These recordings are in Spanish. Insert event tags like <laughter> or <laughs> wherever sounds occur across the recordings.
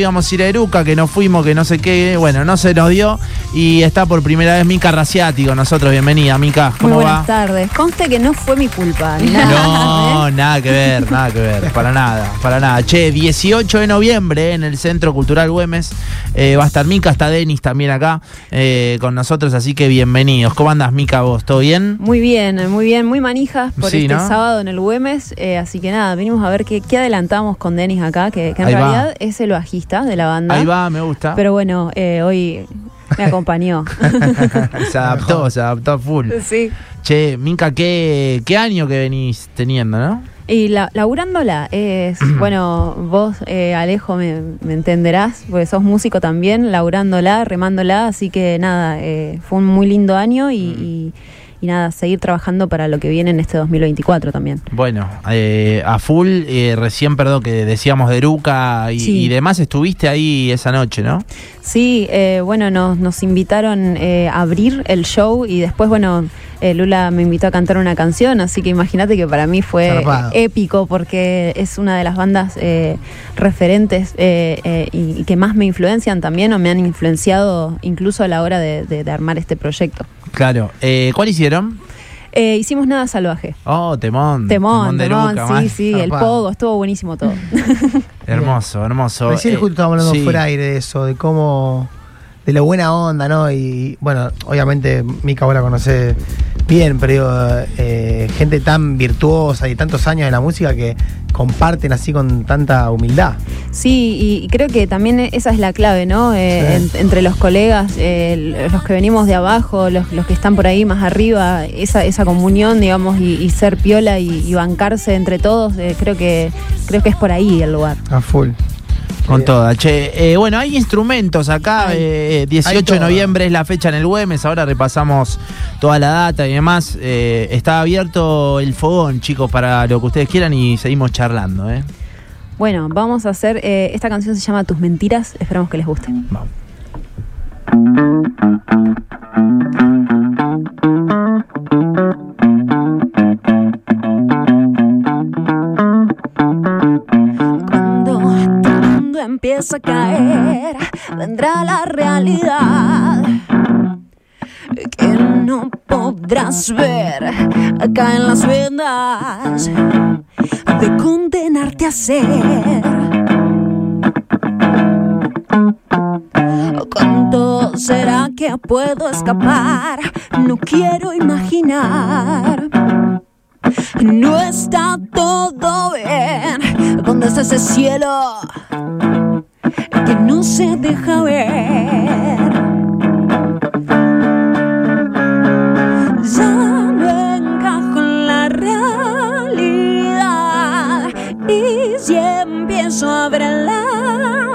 íbamos a ir a Eruca, que no fuimos, que no sé qué, bueno, no se nos dio y está por primera vez Mica Raciati con nosotros. Bienvenida, Mica. ¿Cómo Muy va? buenas tardes. Conste que no fue mi culpa. nada, No, ¿eh? nada que ver, nada que ver, para nada, para nada. Che, 18 de noviembre en el Centro Cultural Güemes eh, va a estar Mica, está Denis también acá eh, con nosotros, así que bienvenidos. ¿Cómo andas, Mica, vos? ¿Todo bien? Muy bien, muy bien, muy manijas por Sí, este ¿no? sábado en el Güemes. así que nada, venimos a ver qué, qué adelantamos con Denis acá, que, que en Ahí va. realidad es el bajista de la banda. Ahí va, me gusta. Pero bueno, eh, hoy me acompañó. <laughs> se <laughs> adaptó, se adaptó a full. sí. Che, Mica, ¿qué, qué año que venís teniendo, no? Y la, laburándola es, <clears throat> bueno, vos, eh, Alejo, me, me entenderás, porque sos músico también, laburándola, remándola, así que nada, eh, fue un muy lindo año y, y- y nada, seguir trabajando para lo que viene en este 2024 también. Bueno, eh, a full, eh, recién, perdón, que decíamos de Eruca y, Sí. y demás, estuviste ahí esa noche, ¿no? Sí, eh, bueno, nos, nos invitaron eh, a abrir el show y después, bueno, eh, Lula me invitó a cantar una canción, así que imagínate que para mí fue Zarpado. épico porque es una de las bandas eh, referentes eh, eh, y, y que más me influencian también o me han influenciado incluso a la hora de, de- de armar este proyecto. Claro. Eh, ¿Cuál hicieron? Eh, hicimos Nada Salvaje. Oh, Temón. Temón, de temón, sí, sí, el pogo, estuvo buenísimo todo. <laughs> Hermoso, hermoso. Recién Eh, justo estábamos hablando sí. fuera de aire de eso, de cómo. de la buena onda, ¿no? Y bueno, obviamente Mica vos la conoce bien, pero digo, eh, gente tan virtuosa y tantos años de la música que comparten así con tanta humildad. Sí, y, y creo que también esa es la clave, ¿no? Eh, Sí. en- entre los colegas, eh, los que venimos de abajo, los, los que están por ahí más arriba, esa, esa comunión, digamos, y, y ser piola y, y bancarse entre todos, creo que creo que es por ahí el lugar. A full. Con toda. Che, eh, bueno, hay instrumentos acá. Hay. eh, 18 Hay de noviembre es la fecha en el Güemes. Ahora repasamos toda la data y demás. Eh, está abierto el fogón, chicos, para lo que ustedes quieran y seguimos charlando, ¿eh? Bueno, vamos a hacer, eh, esta canción se llama Tus Mentiras, esperamos que les guste. Vamos. Empieza a caer, vendrá la realidad que no podrás ver acá en las vendas de condenarte a ser. ¿Cuánto será que puedo escapar? No quiero imaginar. No está todo bien. ¿Dónde está ese cielo que no se deja ver? Ya no encajo en la realidad y si empiezo a ver la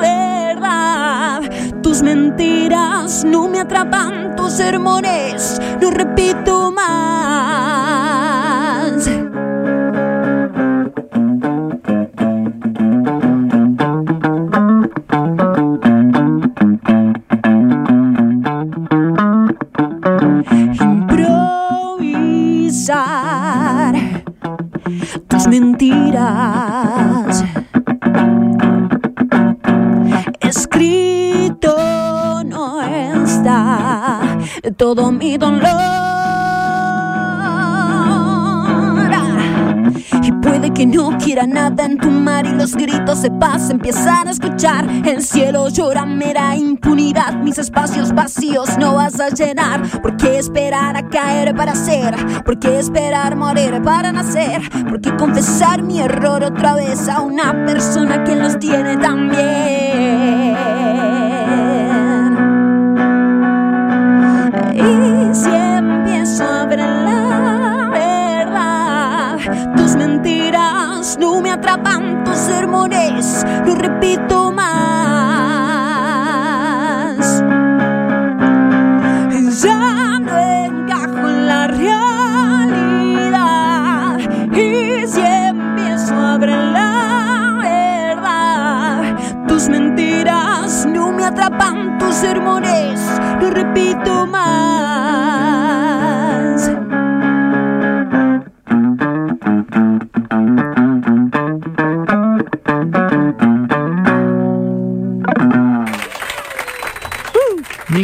verdad, tus mentiras no me atrapan, tus sermones no repito más. Todo mi dolor. Y puede que no quiera nada en tu mar y los gritos de paz empiezan a escuchar. El cielo llora mera impunidad, mis espacios vacíos no vas a llenar. ¿Por qué esperar a caer para ser? ¿Por qué esperar morir para nacer? ¿Por qué confesar mi error otra vez a una persona que los tiene tan sermones. No repito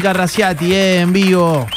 Mica Raciati, eh, en vivo.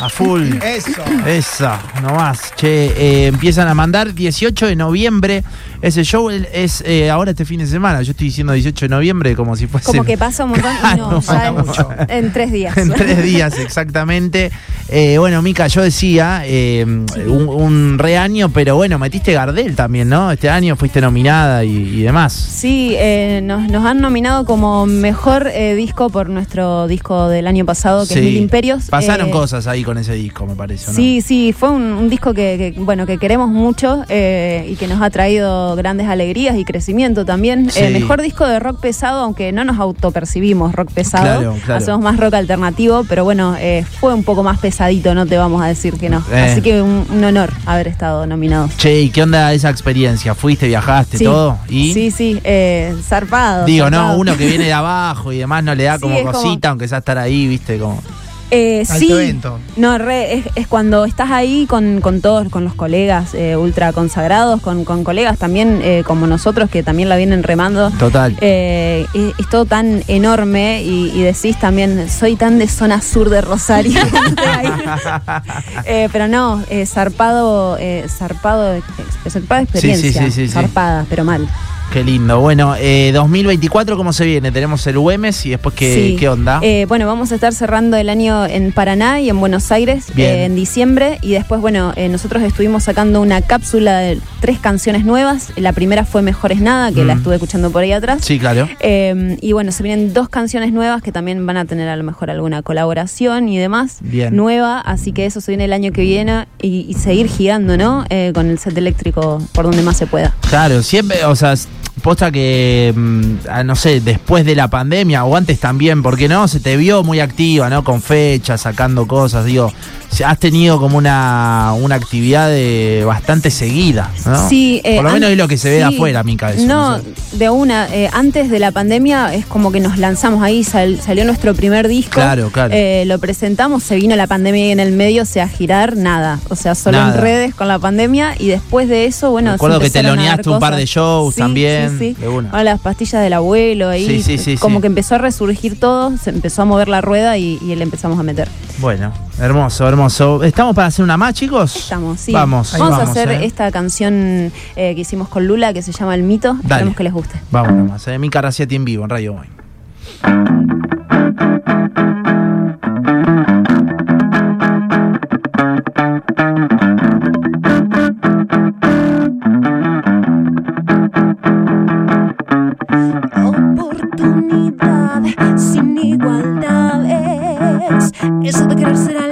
A full. Eso. Esa, nomás. Che, eh, empiezan a mandar 18 de noviembre. Ese show es eh, ahora este fin de semana. Yo estoy diciendo 18 de noviembre como si fuese. Como que pasa un montón y <laughs> no, Claro, ya en, mucho. <laughs> en tres días. En tres días, exactamente. Eh, bueno, Mica, yo decía, eh, un, un re año, pero bueno, metiste Gardel también, ¿no? Este año fuiste nominada y, y demás. Sí, eh, nos, nos han nominado como mejor eh, disco por nuestro disco del año pasado, que es. Mil Imperios. Pasaron cosas ahí con ese disco, me parece, ¿no? Sí, sí, fue un, un disco que, que, bueno que queremos mucho eh, y que nos ha traído grandes alegrías y crecimiento también. Sí. Eh, mejor disco de rock pesado, aunque no nos autopercibimos rock pesado, Claro, claro. hacemos más rock alternativo, pero bueno, eh, fue un poco más pesadito, no te vamos a decir que no. Eh. Así que un, un honor haber estado nominado. Che, ¿y qué onda esa experiencia? ¿Fuiste, viajaste, Sí, todo? ¿Y? sí, sí, eh, zarpado. Digo, no, uno que viene de <laughs> abajo y demás no le da Sí, como es como- cosita, aunque sea estar ahí, viste, como. Eh, Alto sí, evento. no, re, es, es cuando estás ahí con, con todos, con los colegas eh, ultra consagrados, con, con colegas también eh, como nosotros que también la vienen remando. Total. Eh, es, es todo tan enorme y, y decís también, soy tan de zona sur de Rosario. <laughs> <laughs> Eh, pero no, eh, zarpado, eh, zarpado, zarpada experiencia. sí, sí, sí. zarpada, pero mal. Qué lindo. Bueno, eh, 2024, ¿cómo se viene? Tenemos el Güemes y después, ¿qué, Sí. ¿qué onda? Eh, bueno, vamos a estar cerrando el año en Paraná y en Buenos Aires eh, en diciembre. Y después, bueno, eh, nosotros estuvimos sacando una cápsula de tres canciones nuevas. La primera fue Mejores Nada, que la Mm. estuve escuchando por ahí atrás. sí, claro. Eh, y bueno, se vienen dos canciones nuevas que también van a tener a lo mejor alguna colaboración y demás Bien. nueva, así que eso se viene el año que viene y, y seguir girando, ¿no? Eh, con el set eléctrico por donde más se pueda. Claro, siempre, o sea, posta que, mm, ah, no sé, después de la pandemia o antes también, porque no, se te vio muy activa, ¿no? Con fechas, sacando cosas, digo, has tenido como una, una actividad de bastante seguida, ¿no? Sí, eh, Por lo menos es lo que se ve de afuera, Mica, eso. No, sé. de una. eh, antes de la pandemia es como que nos lanzamos ahí, sal- salió nuestro primer disco. Claro, claro. eh, lo presentamos, se vino la pandemia ahí en el medio, o sea, girar nada. O sea, solo Nada. en redes con la pandemia y después de eso, bueno. Recuerdo que dar teloneaste un par de shows Sí, también, Sí, sí. de una. Ahora las pastillas del abuelo ahí. Sí, sí, sí, como que empezó a resurgir todo, se empezó a mover la rueda y, y le empezamos a meter. Bueno, hermoso, hermoso. ¿Estamos para hacer una más, chicos? Estamos, sí. Vamos, Vamos, vamos, a hacer eh. esta canción eh, que hicimos con Lula que se llama El Mito. Dale. Esperemos que les guste. Vamos nomás, eh. Mica Raciati en vivo, en Radio Boy. Eso de querer ser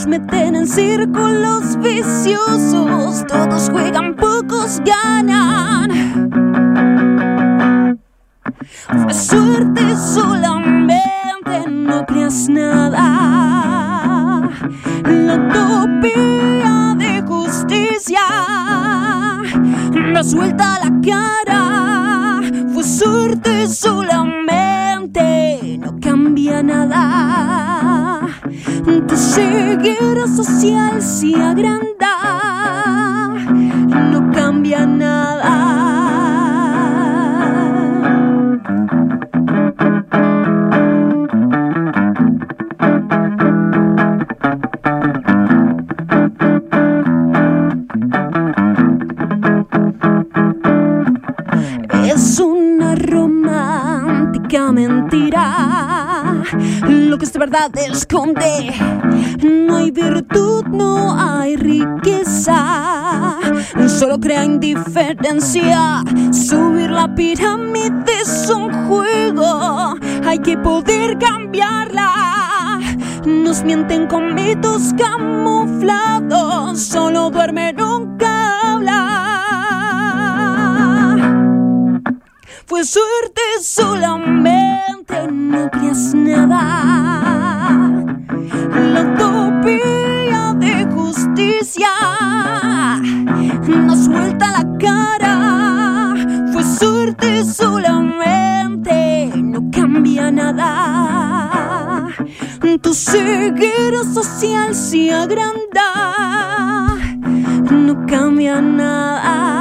Nos meten en círculos viciosos, todos juegan, pocos ganan. Fue suerte solamente, no creas nada. La utopía de justicia da suelta la cara. Fue suerte solamente, no cambia nada. Tu ceguera social se agranda, no cambia nada. Es una romántica mentira. Que esta verdad esconde. No hay virtud, no hay riqueza. Solo crea indiferencia. Subir la pirámide es un juego. Hay que poder cambiarla. Nos mienten con mitos camuflados. Solo duerme, nunca habla. Fue suerte solamente, mente no creas nada. La utopía de justicia nos suelta la cara. Fue suerte solamente, no cambia nada. Tu ceguera social se agranda, no cambia nada.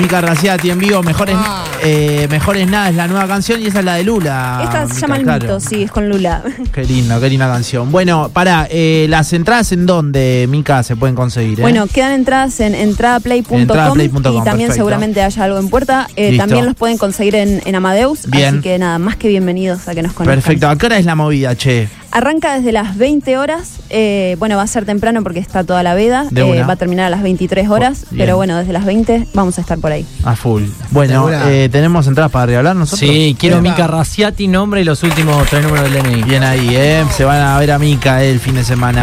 Mica Raciati en vivo, mejores, eh, mejores nada, es la nueva canción y esa es la de Lula. Esta se Mica, llama El claro. Mito, sí, es con Lula. Qué lindo, qué linda canción. Bueno, para las entradas en dónde, Mica, se pueden conseguir. eh? Bueno, quedan entradas en entradaplay.com y también perfecto. seguramente haya algo en puerta. Eh, también los pueden conseguir en, en Amadeus. Bien. Así que nada, más que bienvenidos a que nos conozcan. Perfecto, ¿a qué hora es la movida, che? Arranca desde las 20 horas. eh, bueno, va a ser temprano porque está toda la veda. De eh, va a terminar a las 23 horas. Bien. pero bueno, desde las 20 vamos a estar por ahí. A full. Bueno, eh, ¿tenemos entradas para regalar nosotros? Sí, quiero. Mica Raciati, nombre y los últimos tres números del DNI. Bien ahí, ¿eh? Se van a ver a Mica eh, el fin de semana.